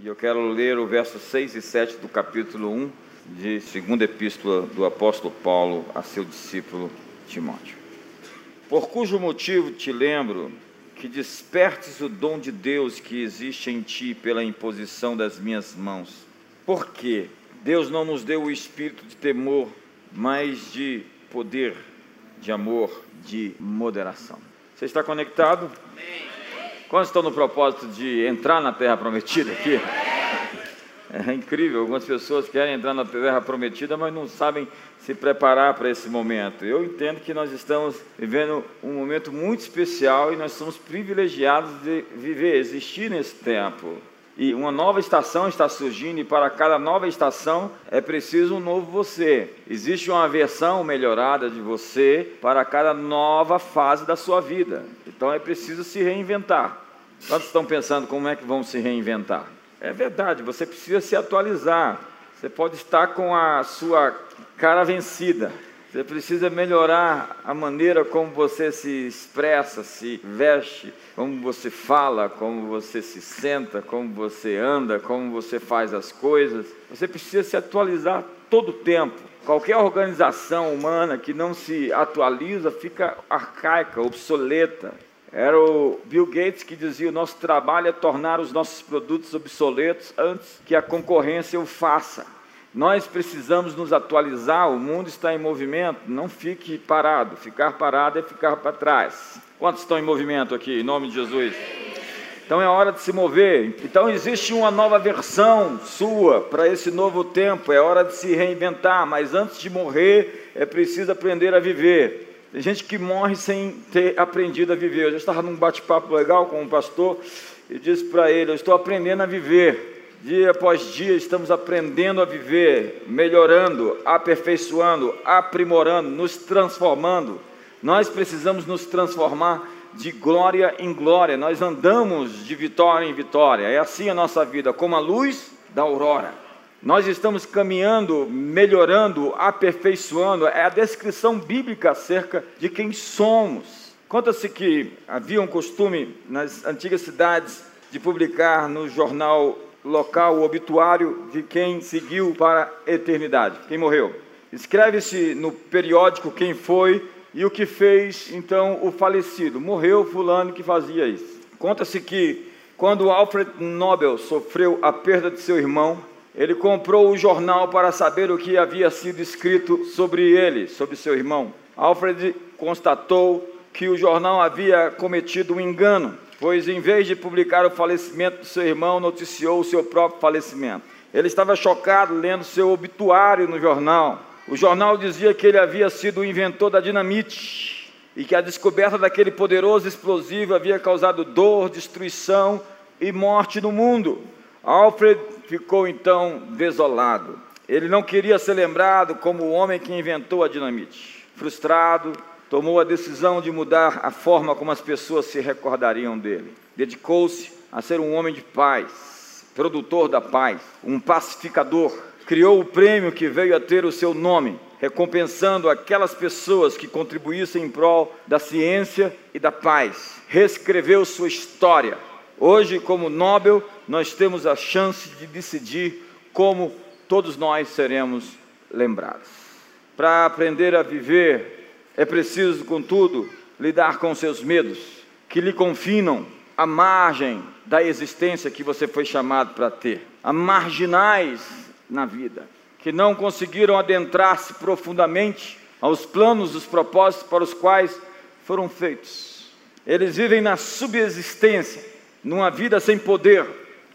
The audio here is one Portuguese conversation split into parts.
E eu quero ler o verso 6 e 7 do capítulo 1 de segunda epístola do apóstolo Paulo a seu discípulo Timóteo. Por cujo motivo te lembro que despertes o dom de Deus que existe em ti pela imposição das minhas mãos. Porque Deus não nos deu o espírito de temor, mas de poder, de amor, de moderação. Você está conectado? Amém. Quantos estão no propósito de entrar na terra prometida aqui? É incrível, algumas pessoas querem entrar na terra prometida, mas não sabem se preparar para esse momento. Eu entendo que nós estamos vivendo um momento muito especial e nós somos privilegiados de viver, existir nesse tempo. E uma nova estação está surgindo, e para cada nova estação é preciso um novo você. Existe uma versão melhorada de você para cada nova fase da sua vida. Então é preciso se reinventar. Quantos estão pensando como é que vão se reinventar? É verdade, você precisa se atualizar. Você pode estar com a sua cara vencida. Você precisa melhorar a maneira como você se expressa, se veste, como você fala, como você se senta, como você anda, como você faz as coisas. Você precisa se atualizar todo o tempo. Qualquer organização humana que não se atualiza fica arcaica, obsoleta. Era o Bill Gates que dizia: o nosso trabalho é tornar os nossos produtos obsoletos antes que a concorrência o faça. Nós precisamos nos atualizar, o mundo está em movimento, não fique parado. Ficar parado é ficar para trás. Quantos estão em movimento aqui, em nome de Jesus? Então é hora de se mover. Então existe uma nova versão sua para esse novo tempo. É hora de se reinventar, mas antes de morrer é preciso aprender a viver. Tem gente que morre sem ter aprendido a viver. Eu já estava num bate-papo legal com um pastor e disse para ele: Eu estou aprendendo a viver. Dia após dia estamos aprendendo a viver, melhorando, aperfeiçoando, aprimorando, nos transformando. Nós precisamos nos transformar de glória em glória, nós andamos de vitória em vitória, é assim a nossa vida, como a luz da aurora. Nós estamos caminhando, melhorando, aperfeiçoando, é a descrição bíblica acerca de quem somos. Conta-se que havia um costume nas antigas cidades de publicar no jornal local o obituário de quem seguiu para a eternidade, quem morreu. Escreve-se no periódico quem foi e o que fez então o falecido. Morreu fulano que fazia isso. Conta-se que quando Alfred Nobel sofreu a perda de seu irmão, ele comprou o jornal para saber o que havia sido escrito sobre ele, sobre seu irmão. Alfred constatou que o jornal havia cometido um engano, pois em vez de publicar o falecimento do seu irmão, noticiou o seu próprio falecimento. Ele estava chocado lendo seu obituário no jornal. O jornal dizia que ele havia sido o inventor da dinamite e que a descoberta daquele poderoso explosivo havia causado dor, destruição e morte no mundo. Alfred ficou então desolado. Ele não queria ser lembrado como o homem que inventou a dinamite. Frustrado, tomou a decisão de mudar a forma como as pessoas se recordariam dele. Dedicou-se a ser um homem de paz, produtor da paz, um pacificador criou o prêmio que veio a ter o seu nome, recompensando aquelas pessoas que contribuíssem em prol da ciência e da paz. Reescreveu sua história. Hoje, como Nobel, nós temos a chance de decidir como todos nós seremos lembrados. Para aprender a viver, é preciso, contudo, lidar com seus medos, que lhe confinam à margem da existência que você foi chamado para ter, a marginais na vida, que não conseguiram adentrar-se profundamente aos planos, os propósitos para os quais foram feitos. Eles vivem na subexistência, numa vida sem poder.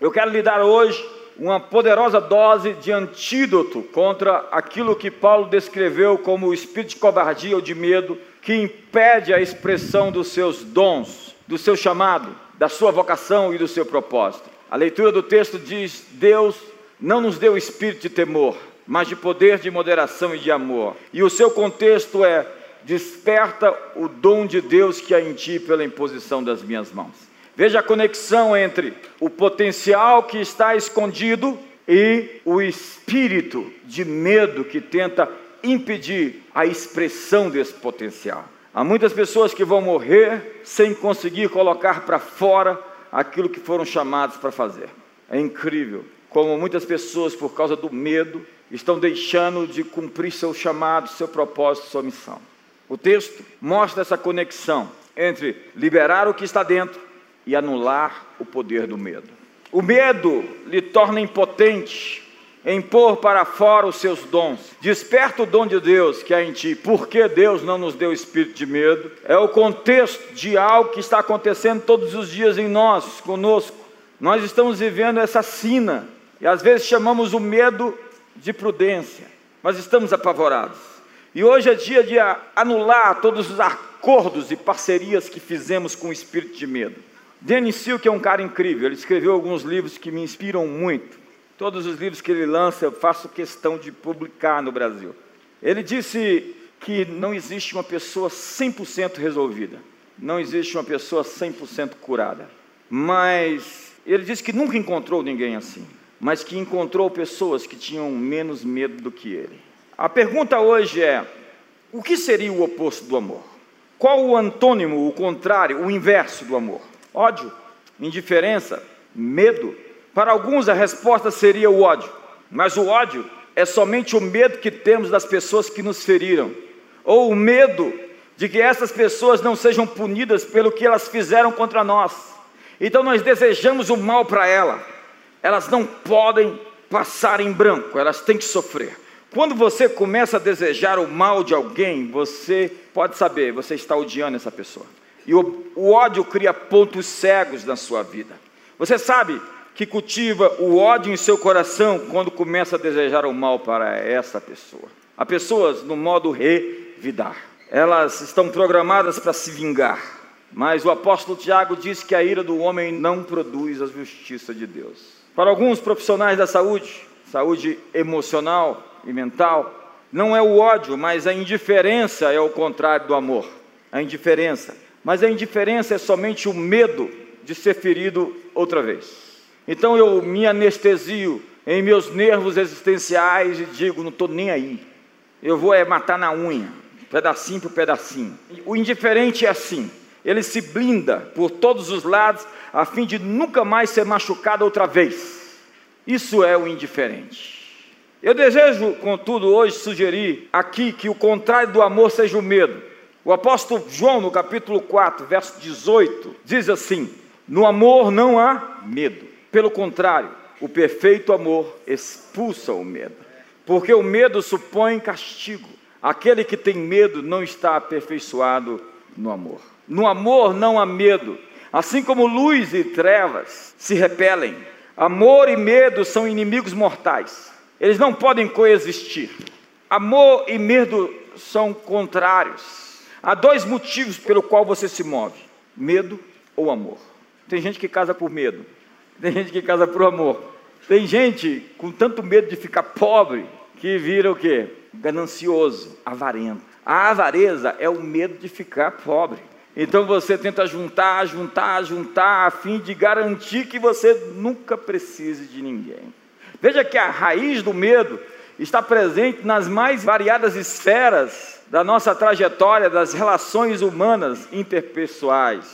Eu quero lhe dar hoje uma poderosa dose de antídoto contra aquilo que Paulo descreveu como o espírito de covardia ou de medo que impede a expressão dos seus dons, do seu chamado, da sua vocação e do seu propósito. A leitura do texto diz: Deus não nos deu espírito de temor, mas de poder, de moderação e de amor. E o seu contexto é: desperta o dom de Deus que há em ti pela imposição das minhas mãos. Veja a conexão entre o potencial que está escondido e o espírito de medo que tenta impedir a expressão desse potencial. Há muitas pessoas que vão morrer sem conseguir colocar para fora aquilo que foram chamados para fazer. É incrível como muitas pessoas, por causa do medo, estão deixando de cumprir seu chamado, seu propósito, sua missão. O texto mostra essa conexão entre liberar o que está dentro e anular o poder do medo. O medo lhe torna impotente em pôr para fora os seus dons. Desperta o dom de Deus que há em ti. Por que Deus não nos deu espírito de medo? É o contexto de algo que está acontecendo todos os dias em nós, conosco. Nós estamos vivendo essa sina e às vezes chamamos o medo de prudência, mas estamos apavorados. E hoje é dia de anular todos os acordos e parcerias que fizemos com o espírito de medo. Denis Sil, que é um cara incrível, ele escreveu alguns livros que me inspiram muito. Todos os livros que ele lança eu faço questão de publicar no Brasil. Ele disse que não existe uma pessoa 100% resolvida, não existe uma pessoa 100% curada. Mas ele disse que nunca encontrou ninguém assim, mas que encontrou pessoas que tinham menos medo do que ele. A pergunta hoje é: o que seria o oposto do amor? Qual o antônimo, o contrário, o inverso do amor? Ódio, indiferença, medo, para alguns a resposta seria o ódio, mas o ódio é somente o medo que temos das pessoas que nos feriram, ou o medo de que essas pessoas não sejam punidas pelo que elas fizeram contra nós. Então nós desejamos o mal para ela. Elas não podem passar em branco, elas têm que sofrer. Quando você começa a desejar o mal de alguém, você pode saber, você está odiando essa pessoa. E o, o ódio cria pontos cegos na sua vida. Você sabe que cultiva o ódio em seu coração quando começa a desejar o mal para essa pessoa. Há pessoas no modo revidar. Elas estão programadas para se vingar. Mas o apóstolo Tiago diz que a ira do homem não produz a justiça de Deus. Para alguns profissionais da saúde, saúde emocional e mental, não é o ódio, mas a indiferença é o contrário do amor. A indiferença. Mas a indiferença é somente o medo de ser ferido outra vez. Então eu me anestesio em meus nervos existenciais e digo: não estou nem aí. Eu vou é matar na unha, pedacinho por pedacinho. O indiferente é assim. Ele se blinda por todos os lados a fim de nunca mais ser machucado outra vez. Isso é o indiferente. Eu desejo, contudo, hoje sugerir aqui que o contrário do amor seja o medo. O apóstolo João, no capítulo 4, verso 18, diz assim: No amor não há medo pelo contrário, o perfeito amor expulsa o medo, porque o medo supõe castigo. Aquele que tem medo não está aperfeiçoado no amor. No amor não há medo. Assim como luz e trevas se repelem, amor e medo são inimigos mortais. Eles não podem coexistir. Amor e medo são contrários. Há dois motivos pelo qual você se move: medo ou amor. Tem gente que casa por medo, tem gente que casa por amor. Tem gente com tanto medo de ficar pobre que vira o quê? Ganancioso, avarento. A avareza é o medo de ficar pobre. Então você tenta juntar, juntar, juntar, a fim de garantir que você nunca precise de ninguém. Veja que a raiz do medo está presente nas mais variadas esferas da nossa trajetória das relações humanas interpessoais.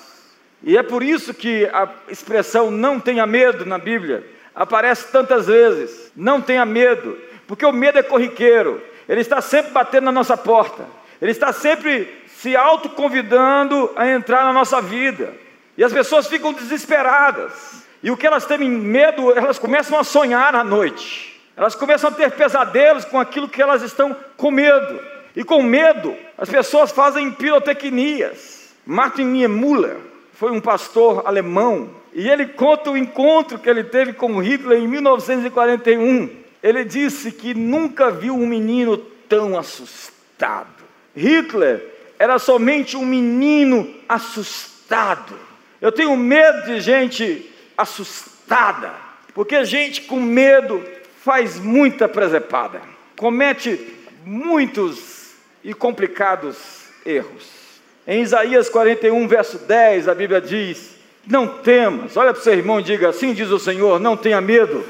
E é por isso que a expressão não tenha medo na Bíblia aparece tantas vezes. Não tenha medo, porque o medo é corriqueiro, ele está sempre batendo na nossa porta, ele está sempre se autoconvidando a entrar na nossa vida. E as pessoas ficam desesperadas. E o que elas têm medo, elas começam a sonhar à noite. Elas começam a ter pesadelos com aquilo que elas estão com medo. E com medo, as pessoas fazem pirotecnias. Martin Niemöller, foi um pastor alemão e ele conta o encontro que ele teve com Hitler em 1941. Ele disse que nunca viu um menino tão assustado. Hitler era somente um menino assustado. Eu tenho medo de gente assustada, porque gente com medo faz muita presepada, comete muitos e complicados erros. Em Isaías 41, verso 10, a Bíblia diz: Não temas, olha para o seu irmão e diga: Assim diz o Senhor, não tenha medo.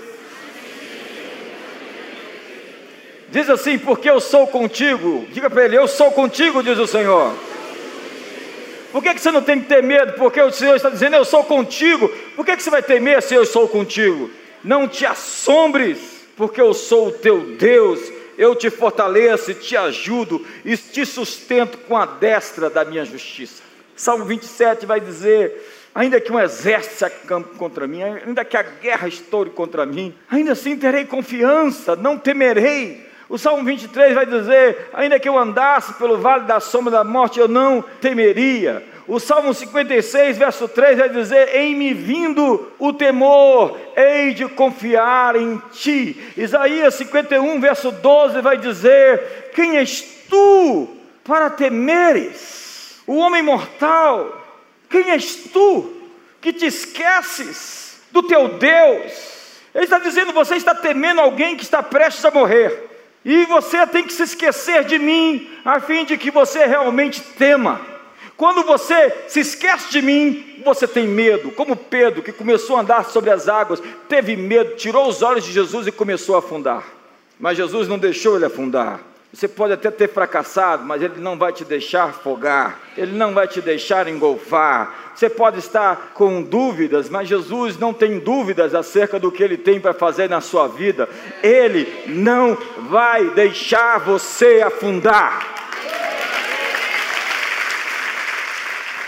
Diz assim: Porque eu sou contigo. Diga para ele: Eu sou contigo, diz o Senhor. Por que, que você não tem que ter medo? Porque o Senhor está dizendo: Eu sou contigo. Por que, que você vai temer se eu sou contigo? Não te assombres, porque eu sou o teu Deus, eu te fortaleço, te ajudo e te sustento com a destra da minha justiça. Salmo 27 vai dizer: ainda que um exército se acampe contra mim, ainda que a guerra estoure contra mim, ainda assim terei confiança, não temerei. O Salmo 23 vai dizer: ainda que eu andasse pelo vale da sombra da morte, eu não temeria. O Salmo 56, verso 3 vai dizer: Em me vindo o temor, hei de confiar em ti. Isaías 51, verso 12 vai dizer: Quem és tu para temeres? O homem mortal, quem és tu que te esqueces do teu Deus? Ele está dizendo: Você está temendo alguém que está prestes a morrer. E você tem que se esquecer de mim, a fim de que você realmente tema. Quando você se esquece de mim, você tem medo, como Pedro, que começou a andar sobre as águas, teve medo, tirou os olhos de Jesus e começou a afundar. Mas Jesus não deixou ele afundar. Você pode até ter fracassado, mas Ele não vai te deixar afogar, Ele não vai te deixar engolfar. Você pode estar com dúvidas, mas Jesus não tem dúvidas acerca do que Ele tem para fazer na sua vida. Ele não vai deixar você afundar.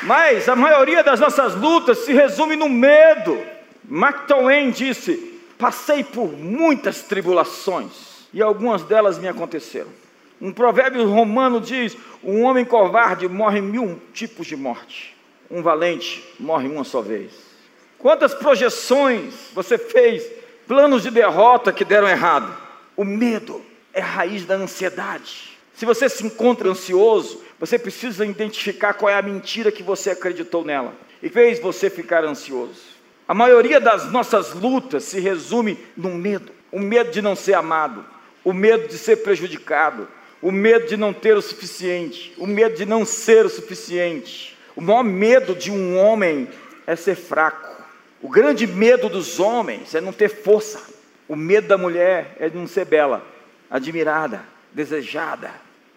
Mas a maioria das nossas lutas se resume no medo. Mark Twain disse: Passei por muitas tribulações e algumas delas me aconteceram. Um provérbio romano diz: um homem covarde morre mil tipos de morte, um valente morre uma só vez. Quantas projeções você fez, planos de derrota que deram errado? O medo é a raiz da ansiedade. Se você se encontra ansioso, você precisa identificar qual é a mentira que você acreditou nela e fez você ficar ansioso. A maioria das nossas lutas se resume no medo: o medo de não ser amado, o medo de ser prejudicado, o medo de não ter o suficiente, o medo de não ser o suficiente. O maior medo de um homem é ser fraco. O grande medo dos homens é não ter força. O medo da mulher é não ser bela, admirada, desejada.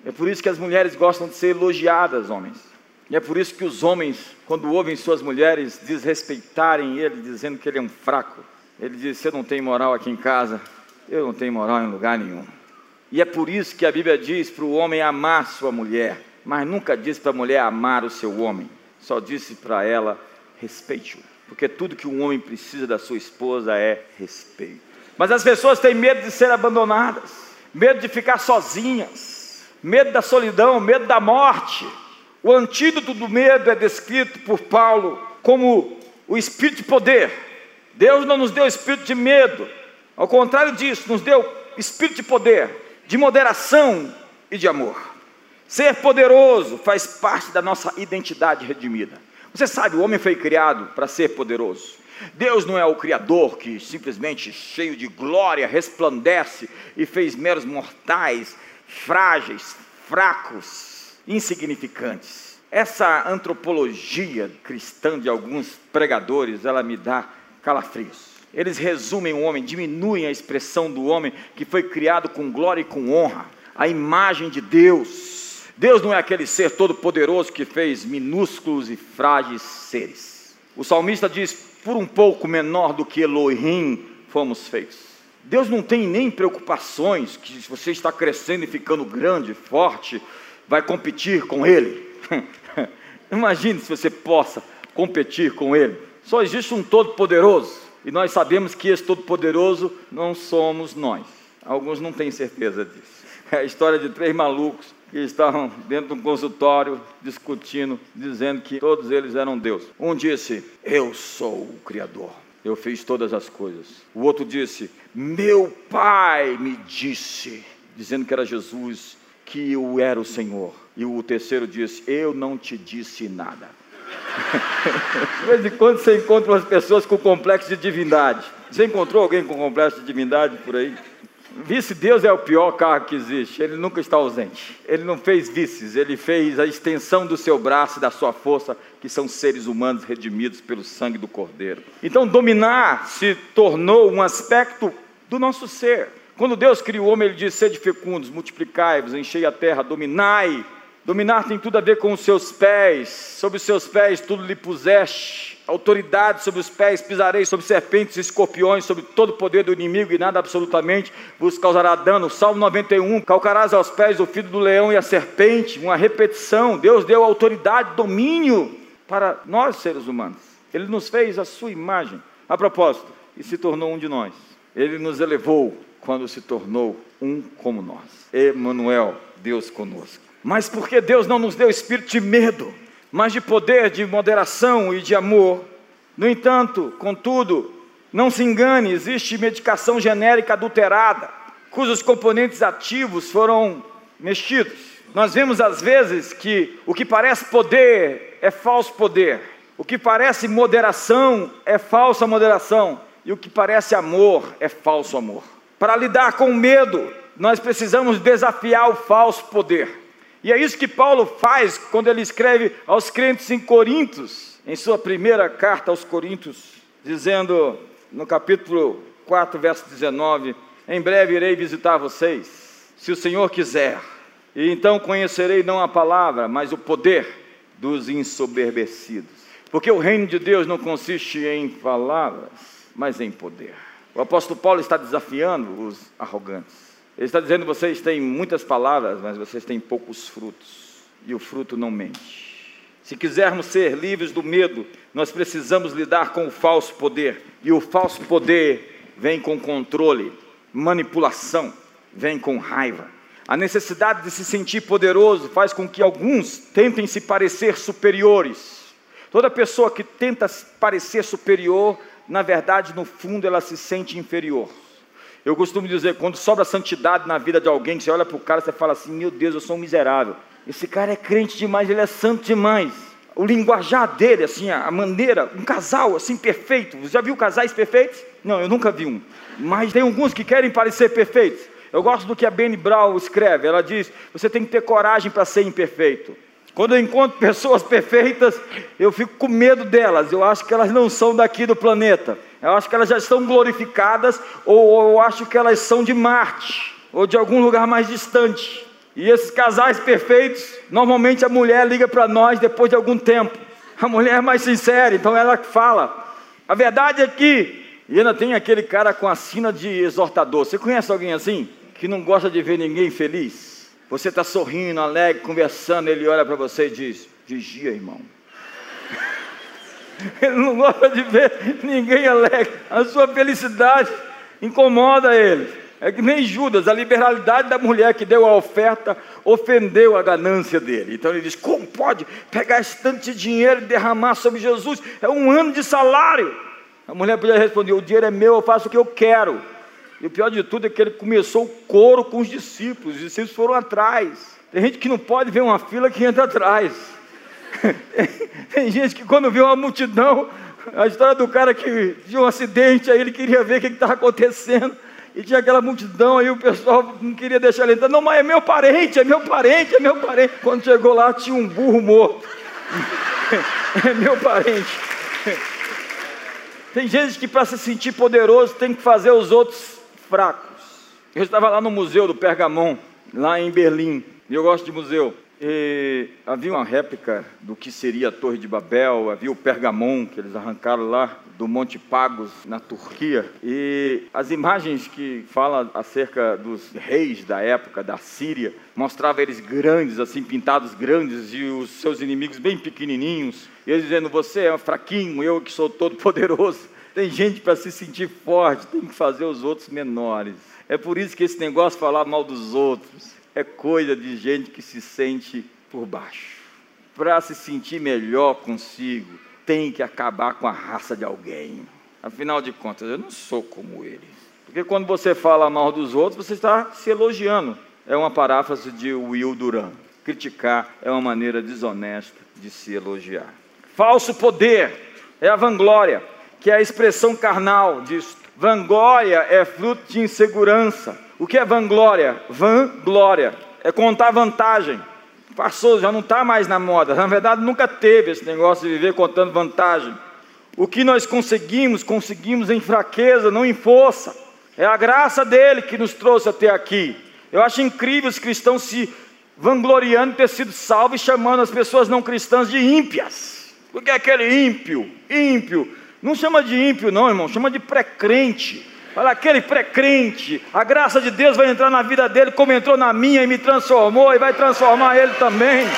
É por isso que as mulheres gostam de ser elogiadas, homens. E é por isso que os homens, quando ouvem suas mulheres desrespeitarem ele, dizendo que ele é um fraco, ele diz: Você não tem moral aqui em casa, eu não tenho moral em lugar nenhum. E é por isso que a Bíblia diz para o homem amar sua mulher, mas nunca diz para a mulher amar o seu homem, só disse para ela respeite-o, porque tudo que um homem precisa da sua esposa é respeito. Mas as pessoas têm medo de ser abandonadas, medo de ficar sozinhas, medo da solidão, medo da morte. O antídoto do medo é descrito por Paulo como o espírito de poder. Deus não nos deu espírito de medo, ao contrário disso, nos deu espírito de poder de moderação e de amor. Ser poderoso faz parte da nossa identidade redimida. Você sabe, o homem foi criado para ser poderoso. Deus não é o Criador que simplesmente, cheio de glória, resplandece e fez meros mortais, frágeis, fracos, insignificantes. Essa antropologia cristã de alguns pregadores, ela me dá calafrios. Eles resumem o homem, diminuem a expressão do homem que foi criado com glória e com honra, a imagem de Deus. Deus não é aquele ser todo-poderoso que fez minúsculos e frágeis seres. O salmista diz: por um pouco menor do que Elohim fomos feitos. Deus não tem nem preocupações que se você está crescendo e ficando grande, forte, vai competir com Ele. Imagine se você possa competir com Ele. Só existe um Todo-Poderoso. E nós sabemos que esse Todo-Poderoso não somos nós. Alguns não têm certeza disso. É a história de três malucos que estavam dentro de um consultório discutindo, dizendo que todos eles eram Deus. Um disse: Eu sou o Criador. Eu fiz todas as coisas. O outro disse: Meu pai me disse, dizendo que era Jesus, que eu era o Senhor. E o terceiro disse: Eu não te disse nada. De vez em quando você encontra umas pessoas com complexo de divindade. Você encontrou alguém com complexo de divindade por aí? Vice-Deus é o pior carro que existe, ele nunca está ausente. Ele não fez vices, ele fez a extensão do seu braço e da sua força, que são seres humanos redimidos pelo sangue do Cordeiro. Então, dominar se tornou um aspecto do nosso ser. Quando Deus criou o homem, ele disse: Sede fecundos, multiplicai-vos, enchei a terra, dominai Dominar tem tudo a ver com os seus pés, sobre os seus pés tudo lhe puseste. Autoridade sobre os pés, pisarei sobre serpentes e escorpiões, sobre todo o poder do inimigo e nada absolutamente vos causará dano. Salmo 91, calcarás aos pés o filho do leão e a serpente, uma repetição. Deus deu autoridade, domínio para nós seres humanos. Ele nos fez a sua imagem. A propósito, e se tornou um de nós. Ele nos elevou quando se tornou um como nós. Emanuel, Deus conosco. Mas porque Deus não nos deu espírito de medo, mas de poder, de moderação e de amor. No entanto, contudo, não se engane, existe medicação genérica adulterada, cujos componentes ativos foram mexidos. Nós vemos às vezes que o que parece poder é falso poder, o que parece moderação é falsa moderação, e o que parece amor é falso amor. Para lidar com o medo, nós precisamos desafiar o falso poder. E é isso que Paulo faz quando ele escreve aos crentes em Corintos, em sua primeira carta aos Coríntios, dizendo no capítulo 4, verso 19: Em breve irei visitar vocês, se o Senhor quiser, e então conhecerei não a palavra, mas o poder dos ensoberbecidos. Porque o reino de Deus não consiste em palavras, mas em poder. O apóstolo Paulo está desafiando os arrogantes. Ele está dizendo: vocês têm muitas palavras, mas vocês têm poucos frutos, e o fruto não mente. Se quisermos ser livres do medo, nós precisamos lidar com o falso poder, e o falso poder vem com controle, manipulação, vem com raiva. A necessidade de se sentir poderoso faz com que alguns tentem se parecer superiores. Toda pessoa que tenta parecer superior, na verdade, no fundo, ela se sente inferior. Eu costumo dizer, quando sobra santidade na vida de alguém, você olha para o cara e fala assim: Meu Deus, eu sou um miserável. Esse cara é crente demais, ele é santo demais. O linguajar dele, assim, a maneira, um casal assim perfeito. Você já viu casais perfeitos? Não, eu nunca vi um. Mas tem alguns que querem parecer perfeitos. Eu gosto do que a Benny Brown escreve. Ela diz: Você tem que ter coragem para ser imperfeito. Quando eu encontro pessoas perfeitas, eu fico com medo delas. Eu acho que elas não são daqui do planeta. Eu acho que elas já estão glorificadas, ou eu acho que elas são de Marte, ou de algum lugar mais distante. E esses casais perfeitos, normalmente a mulher liga para nós depois de algum tempo. A mulher é mais sincera, então ela fala. A verdade é que, e ainda tem aquele cara com a sina de exortador. Você conhece alguém assim? Que não gosta de ver ninguém feliz? Você está sorrindo, alegre, conversando, ele olha para você e diz: Vigia, irmão. Ele não gosta de ver ninguém alegre. A sua felicidade incomoda ele. É que nem Judas, a liberalidade da mulher que deu a oferta ofendeu a ganância dele. Então ele diz: Como pode pegar esse tanto de dinheiro e derramar sobre Jesus? É um ano de salário. A mulher podia responder: O dinheiro é meu, eu faço o que eu quero. E o pior de tudo é que ele começou o coro com os discípulos, os discípulos foram atrás. Tem gente que não pode ver uma fila que entra atrás. Tem gente que quando vê uma multidão, a história do cara que tinha um acidente, aí ele queria ver o que estava acontecendo. E tinha aquela multidão, aí o pessoal não queria deixar ele entrar. Não, mas é meu parente, é meu parente, é meu parente. Quando chegou lá, tinha um burro morto. é meu parente. Tem gente que para se sentir poderoso tem que fazer os outros fracos. Eu estava lá no museu do Pergamon, lá em Berlim. E eu gosto de museu. E havia uma réplica do que seria a Torre de Babel, havia o Pergamon que eles arrancaram lá do Monte Pagos, na Turquia. E as imagens que falam acerca dos reis da época da Síria mostravam eles grandes, assim, pintados grandes, e os seus inimigos bem pequenininhos. E eles dizendo: Você é fraquinho, eu que sou todo poderoso. Tem gente para se sentir forte, tem que fazer os outros menores. É por isso que esse negócio de falar mal dos outros é coisa de gente que se sente por baixo. Para se sentir melhor consigo, tem que acabar com a raça de alguém. Afinal de contas, eu não sou como ele. Porque quando você fala mal dos outros, você está se elogiando. É uma paráfrase de Will Duran. Criticar é uma maneira desonesta de se elogiar. Falso poder é a vanglória, que é a expressão carnal disso. Vanglória é fruto de insegurança, o que é vanglória? Vanglória é contar vantagem. Passou, já não está mais na moda. Na verdade, nunca teve esse negócio de viver contando vantagem. O que nós conseguimos, conseguimos em fraqueza, não em força. É a graça dele que nos trouxe até aqui. Eu acho incrível os cristãos se vangloriando ter sido salvo e chamando as pessoas não cristãs de ímpias. Porque aquele ímpio, ímpio, não chama de ímpio, não, irmão, chama de pré-crente. Olha, aquele pré-crente, a graça de Deus vai entrar na vida dele, como entrou na minha e me transformou, e vai transformar ele também.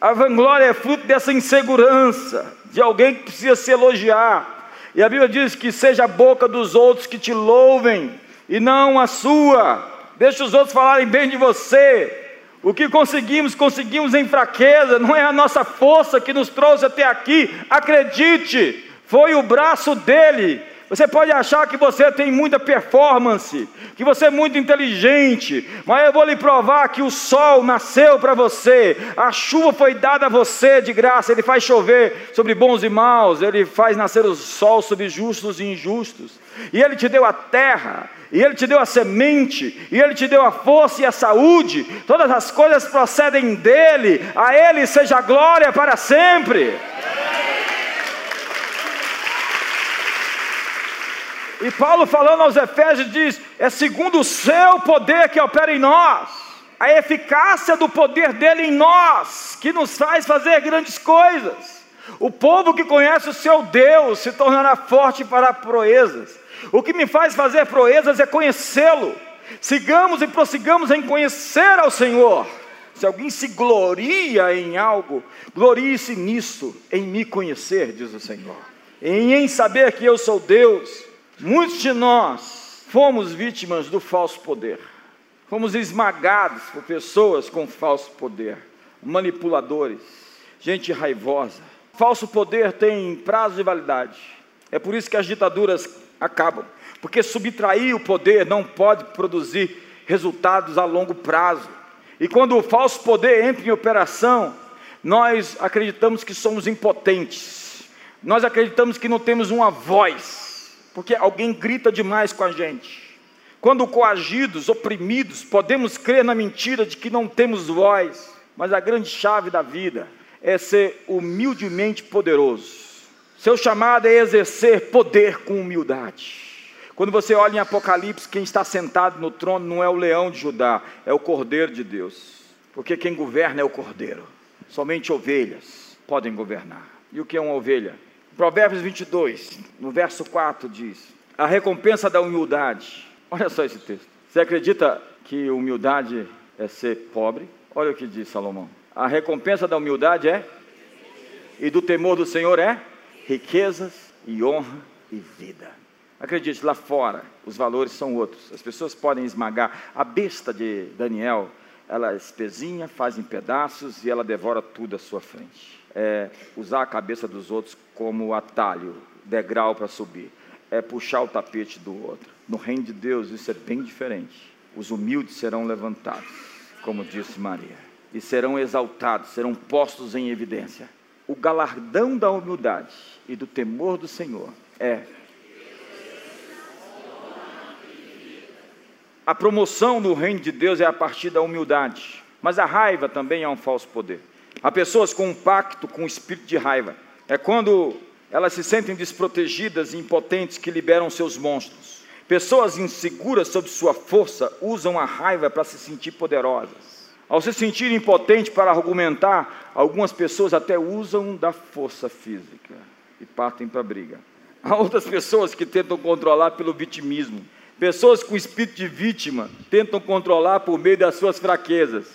A vanglória é fruto dessa insegurança, de alguém que precisa se elogiar. E a Bíblia diz que seja a boca dos outros que te louvem, e não a sua. Deixa os outros falarem bem de você. O que conseguimos, conseguimos em fraqueza, não é a nossa força que nos trouxe até aqui. Acredite, foi o braço dele. Você pode achar que você tem muita performance, que você é muito inteligente, mas eu vou lhe provar que o sol nasceu para você, a chuva foi dada a você de graça, ele faz chover sobre bons e maus, ele faz nascer o sol sobre justos e injustos, e ele te deu a terra, e ele te deu a semente, e ele te deu a força e a saúde, todas as coisas procedem dele, a ele seja a glória para sempre. E Paulo, falando aos Efésios, diz: é segundo o seu poder que opera em nós, a eficácia do poder dele em nós, que nos faz fazer grandes coisas. O povo que conhece o seu Deus se tornará forte para proezas. O que me faz fazer proezas é conhecê-lo. Sigamos e prossigamos em conhecer ao Senhor. Se alguém se gloria em algo, glorie-se nisso, em me conhecer, diz o Senhor, em saber que eu sou Deus Muitos de nós fomos vítimas do falso poder, fomos esmagados por pessoas com falso poder, manipuladores, gente raivosa. Falso poder tem prazo de validade, é por isso que as ditaduras acabam, porque subtrair o poder não pode produzir resultados a longo prazo. E quando o falso poder entra em operação, nós acreditamos que somos impotentes, nós acreditamos que não temos uma voz, porque alguém grita demais com a gente. Quando coagidos, oprimidos, podemos crer na mentira de que não temos voz, mas a grande chave da vida é ser humildemente poderoso. Seu chamado é exercer poder com humildade. Quando você olha em Apocalipse, quem está sentado no trono não é o leão de Judá, é o cordeiro de Deus. Porque quem governa é o cordeiro. Somente ovelhas podem governar. E o que é uma ovelha? Provérbios 22, no verso 4 diz: A recompensa da humildade. Olha só esse texto. Você acredita que humildade é ser pobre? Olha o que diz Salomão. A recompensa da humildade é e do temor do Senhor é riquezas e honra e vida. Acredite, lá fora os valores são outros. As pessoas podem esmagar. A besta de Daniel, ela espezinha, faz em pedaços e ela devora tudo à sua frente é usar a cabeça dos outros como atalho, degrau para subir, é puxar o tapete do outro. No reino de Deus isso é bem diferente. Os humildes serão levantados, como disse Maria, e serão exaltados, serão postos em evidência. O galardão da humildade e do temor do Senhor é A promoção no reino de Deus é a partir da humildade, mas a raiva também é um falso poder. Há pessoas com um pacto com o espírito de raiva. É quando elas se sentem desprotegidas e impotentes que liberam seus monstros. Pessoas inseguras sobre sua força usam a raiva para se sentir poderosas. Ao se sentir impotente para argumentar, algumas pessoas até usam da força física e partem para a briga. Há outras pessoas que tentam controlar pelo vitimismo. Pessoas com espírito de vítima tentam controlar por meio das suas fraquezas.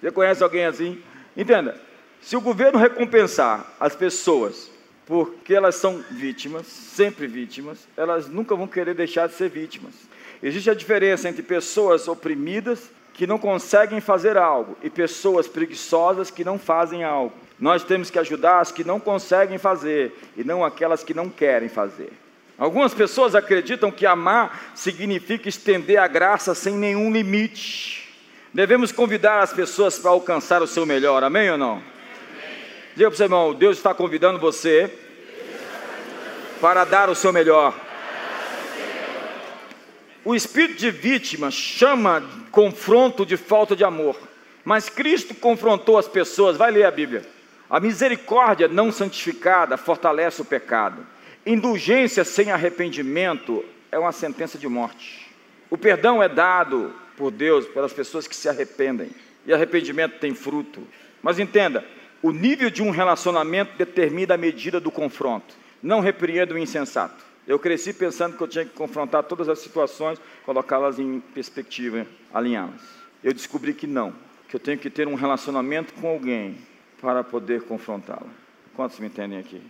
Você conhece alguém assim? Entenda, se o governo recompensar as pessoas porque elas são vítimas, sempre vítimas, elas nunca vão querer deixar de ser vítimas. Existe a diferença entre pessoas oprimidas que não conseguem fazer algo e pessoas preguiçosas que não fazem algo. Nós temos que ajudar as que não conseguem fazer e não aquelas que não querem fazer. Algumas pessoas acreditam que amar significa estender a graça sem nenhum limite. Devemos convidar as pessoas para alcançar o seu melhor, amém ou não? Diga para o seu irmão: Deus está convidando você para dar o seu melhor. O espírito de vítima chama confronto de falta de amor, mas Cristo confrontou as pessoas. Vai ler a Bíblia. A misericórdia não santificada fortalece o pecado. Indulgência sem arrependimento é uma sentença de morte. O perdão é dado por Deus pelas pessoas que se arrependem. E arrependimento tem fruto. Mas entenda, o nível de um relacionamento determina a medida do confronto. Não repreenda o insensato. Eu cresci pensando que eu tinha que confrontar todas as situações, colocá-las em perspectiva, alinhá-las. Eu descobri que não, que eu tenho que ter um relacionamento com alguém para poder confrontá-la. Quantos me entendem aqui?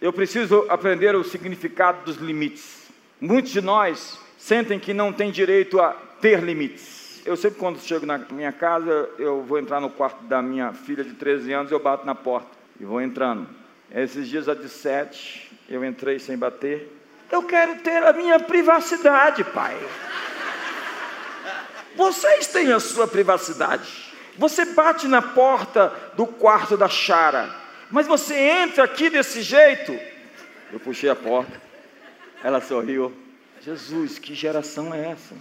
Eu preciso aprender o significado dos limites. Muitos de nós sentem que não têm direito a ter limites. Eu sempre, quando chego na minha casa, eu vou entrar no quarto da minha filha de 13 anos, eu bato na porta e vou entrando. Esses dias, a de sete, eu entrei sem bater. Eu quero ter a minha privacidade, pai. Vocês têm a sua privacidade. Você bate na porta do quarto da Chara, mas você entra aqui desse jeito. Eu puxei a porta, ela sorriu. Jesus, que geração é essa?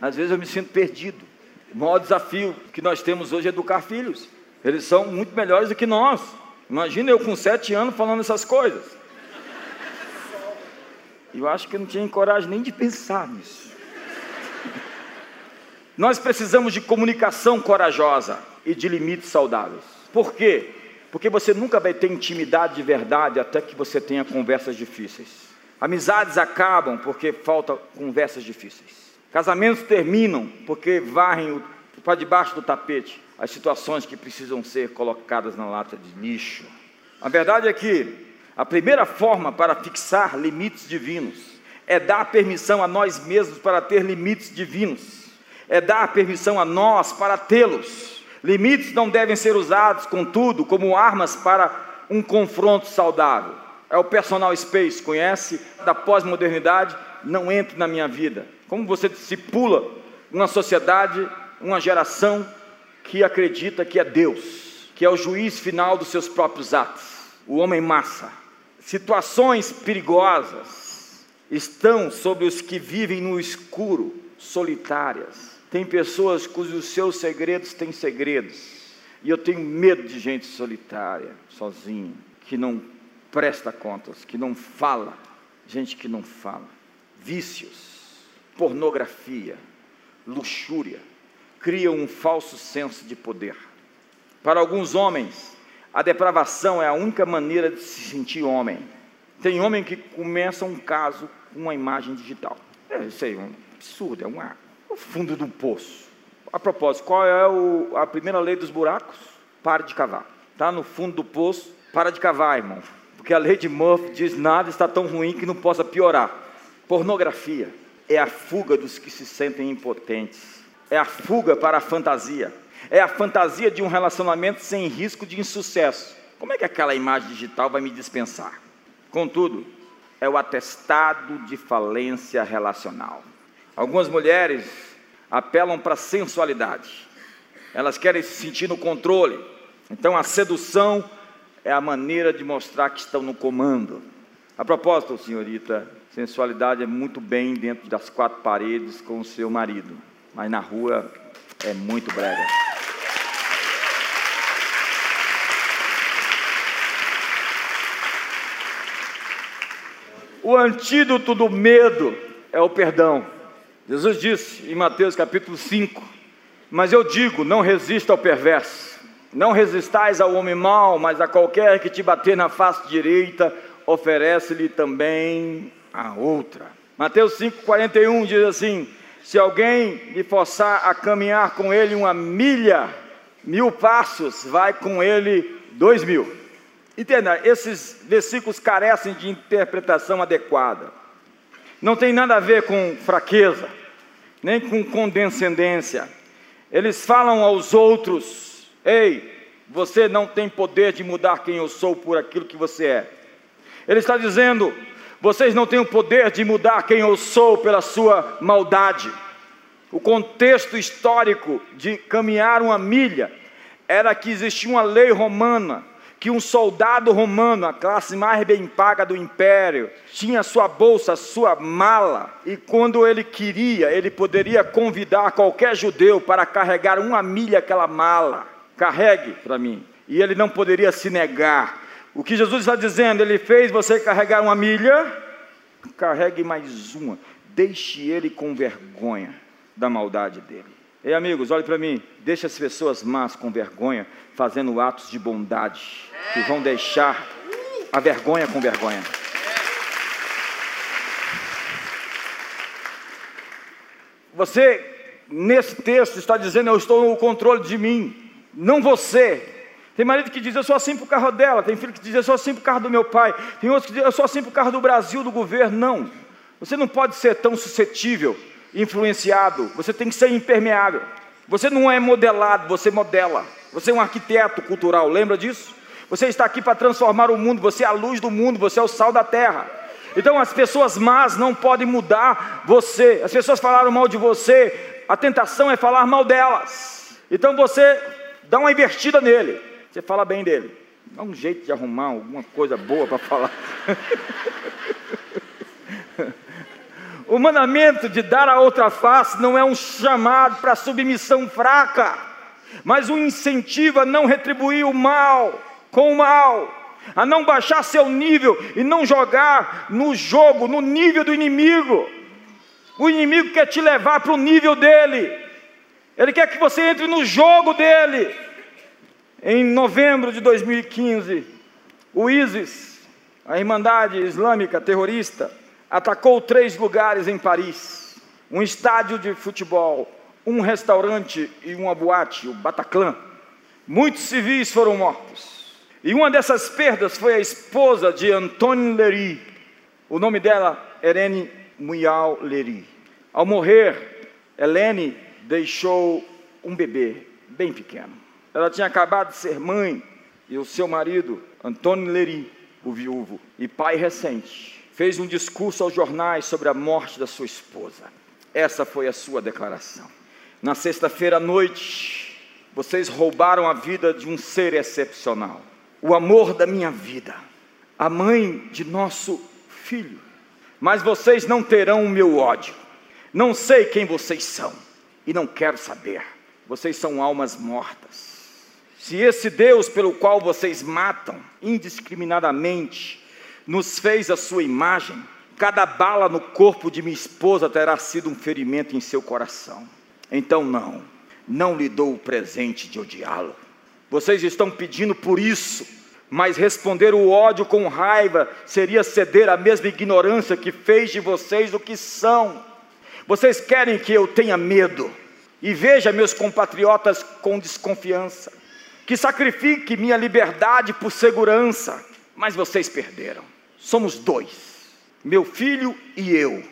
Às vezes eu me sinto perdido. O maior desafio que nós temos hoje é educar filhos. Eles são muito melhores do que nós. Imagina eu com sete anos falando essas coisas. Eu acho que eu não tinha coragem nem de pensar nisso. Nós precisamos de comunicação corajosa e de limites saudáveis. Por quê? Porque você nunca vai ter intimidade de verdade até que você tenha conversas difíceis. Amizades acabam porque falta conversas difíceis. Casamentos terminam porque varrem para debaixo do tapete as situações que precisam ser colocadas na lata de lixo. A verdade é que a primeira forma para fixar limites divinos é dar permissão a nós mesmos para ter limites divinos, é dar permissão a nós para tê-los. Limites não devem ser usados, contudo, como armas para um confronto saudável. É o personal space, conhece? Da pós-modernidade, não entre na minha vida. Como você discipula uma sociedade, uma geração que acredita que é Deus, que é o juiz final dos seus próprios atos, o homem massa. Situações perigosas estão sobre os que vivem no escuro, solitárias tem pessoas cujos seus segredos têm segredos. E eu tenho medo de gente solitária, sozinha, que não presta contas, que não fala. Gente que não fala. Vícios, pornografia, luxúria, criam um falso senso de poder. Para alguns homens, a depravação é a única maneira de se sentir homem. Tem homem que começa um caso com uma imagem digital. É, isso aí é um absurdo, é uma o fundo do poço. A propósito, qual é o, a primeira lei dos buracos? Pare de cavar. Está no fundo do poço, para de cavar, irmão. Porque a lei de Murphy diz nada está tão ruim que não possa piorar. Pornografia é a fuga dos que se sentem impotentes. É a fuga para a fantasia. É a fantasia de um relacionamento sem risco de insucesso. Como é que aquela imagem digital vai me dispensar? Contudo, é o atestado de falência relacional. Algumas mulheres apelam para a sensualidade, elas querem se sentir no controle. Então a sedução é a maneira de mostrar que estão no comando. A propósito, senhorita, sensualidade é muito bem dentro das quatro paredes com o seu marido, mas na rua é muito brega. O antídoto do medo é o perdão. Jesus disse em Mateus capítulo 5: Mas eu digo, não resista ao perverso, não resistais ao homem mau, mas a qualquer que te bater na face direita, oferece-lhe também a outra. Mateus 5,41 diz assim: Se alguém lhe forçar a caminhar com ele uma milha, mil passos, vai com ele dois mil. Entenda, esses versículos carecem de interpretação adequada. Não tem nada a ver com fraqueza, nem com condescendência. Eles falam aos outros: Ei, você não tem poder de mudar quem eu sou por aquilo que você é. Ele está dizendo: Vocês não têm o poder de mudar quem eu sou pela sua maldade. O contexto histórico de caminhar uma milha era que existia uma lei romana que um soldado romano, a classe mais bem paga do império, tinha sua bolsa, sua mala, e quando ele queria, ele poderia convidar qualquer judeu para carregar uma milha aquela mala. Carregue para mim. E ele não poderia se negar. O que Jesus está dizendo, ele fez você carregar uma milha, carregue mais uma, deixe ele com vergonha da maldade dele. Ei, amigos, olhe para mim, deixe as pessoas más com vergonha, fazendo atos de bondade, que vão deixar a vergonha com vergonha. Você, nesse texto, está dizendo: Eu estou no controle de mim, não você. Tem marido que diz: Eu sou assim o carro dela. Tem filho que diz: Eu sou assim o carro do meu pai. Tem outro que diz: Eu sou assim o carro do Brasil, do governo. Não. Você não pode ser tão suscetível, influenciado. Você tem que ser impermeável. Você não é modelado, você modela. Você é um arquiteto cultural, lembra disso? Você está aqui para transformar o mundo, você é a luz do mundo, você é o sal da terra. Então as pessoas más não podem mudar você. As pessoas falaram mal de você, a tentação é falar mal delas. Então você dá uma invertida nele. Você fala bem dele. Dá um jeito de arrumar alguma coisa boa para falar. o mandamento de dar a outra face não é um chamado para submissão fraca, mas um incentivo a não retribuir o mal com o mal a não baixar seu nível e não jogar no jogo, no nível do inimigo. O inimigo quer te levar para o nível dele, ele quer que você entre no jogo dele. Em novembro de 2015, o ISIS, a Irmandade Islâmica Terrorista, atacou três lugares em Paris: um estádio de futebol, um restaurante e uma boate, o Bataclan. Muitos civis foram mortos. E uma dessas perdas foi a esposa de Antônio Lery. O nome dela, Irene Muyal Lery. Ao morrer, Helene deixou um bebê bem pequeno. Ela tinha acabado de ser mãe e o seu marido, Antônio Lery, o viúvo e pai recente, fez um discurso aos jornais sobre a morte da sua esposa. Essa foi a sua declaração. Na sexta-feira à noite, vocês roubaram a vida de um ser excepcional o amor da minha vida, a mãe de nosso filho. Mas vocês não terão o meu ódio. Não sei quem vocês são e não quero saber. Vocês são almas mortas. Se esse Deus pelo qual vocês matam indiscriminadamente nos fez a sua imagem, cada bala no corpo de minha esposa terá sido um ferimento em seu coração. Então, não, não lhe dou o presente de odiá-lo. Vocês estão pedindo por isso, mas responder o ódio com raiva seria ceder à mesma ignorância que fez de vocês o que são. Vocês querem que eu tenha medo e veja meus compatriotas com desconfiança, que sacrifique minha liberdade por segurança, mas vocês perderam. Somos dois, meu filho e eu,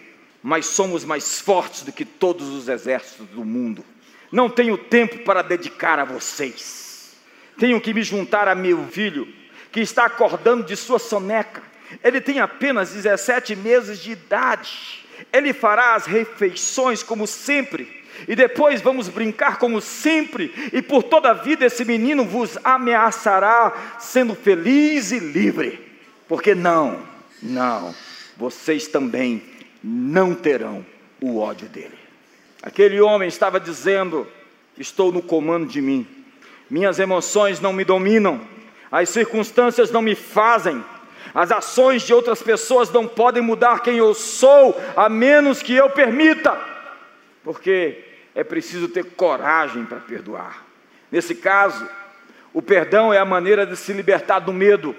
mas somos mais fortes do que todos os exércitos do mundo. Não tenho tempo para dedicar a vocês. Tenho que me juntar a meu filho, que está acordando de sua soneca. Ele tem apenas 17 meses de idade. Ele fará as refeições como sempre. E depois vamos brincar como sempre, e por toda a vida esse menino vos ameaçará, sendo feliz e livre. Porque não, não, vocês também não terão o ódio dele. Aquele homem estava dizendo: Estou no comando de mim minhas emoções não me dominam, as circunstâncias não me fazem, as ações de outras pessoas não podem mudar quem eu sou, a menos que eu permita, porque é preciso ter coragem para perdoar. Nesse caso, o perdão é a maneira de se libertar do medo.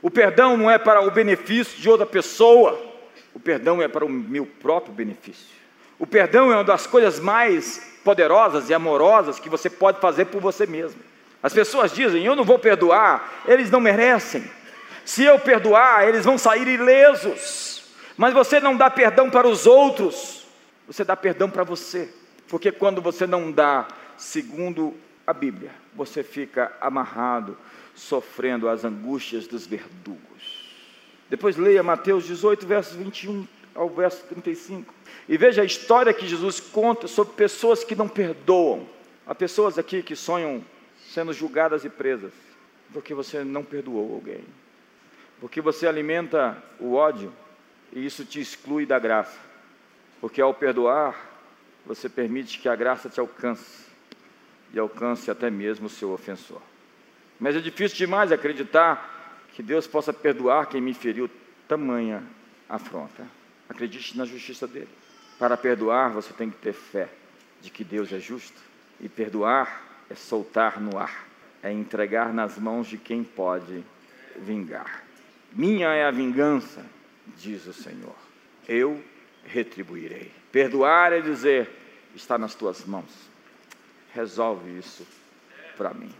O perdão não é para o benefício de outra pessoa, o perdão é para o meu próprio benefício. O perdão é uma das coisas mais poderosas e amorosas que você pode fazer por você mesmo. As pessoas dizem: Eu não vou perdoar, eles não merecem. Se eu perdoar, eles vão sair ilesos. Mas você não dá perdão para os outros, você dá perdão para você. Porque quando você não dá, segundo a Bíblia, você fica amarrado, sofrendo as angústias dos verdugos. Depois leia Mateus 18, versos 21 ao verso 35. E veja a história que Jesus conta sobre pessoas que não perdoam. Há pessoas aqui que sonham sendo julgadas e presas, porque você não perdoou alguém, porque você alimenta o ódio e isso te exclui da graça, porque ao perdoar, você permite que a graça te alcance e alcance até mesmo o seu ofensor. Mas é difícil demais acreditar que Deus possa perdoar quem me feriu tamanha afronta. Acredite na justiça dele. Para perdoar, você tem que ter fé de que Deus é justo. E perdoar é soltar no ar, é entregar nas mãos de quem pode vingar. Minha é a vingança, diz o Senhor. Eu retribuirei. Perdoar é dizer: está nas tuas mãos. Resolve isso para mim.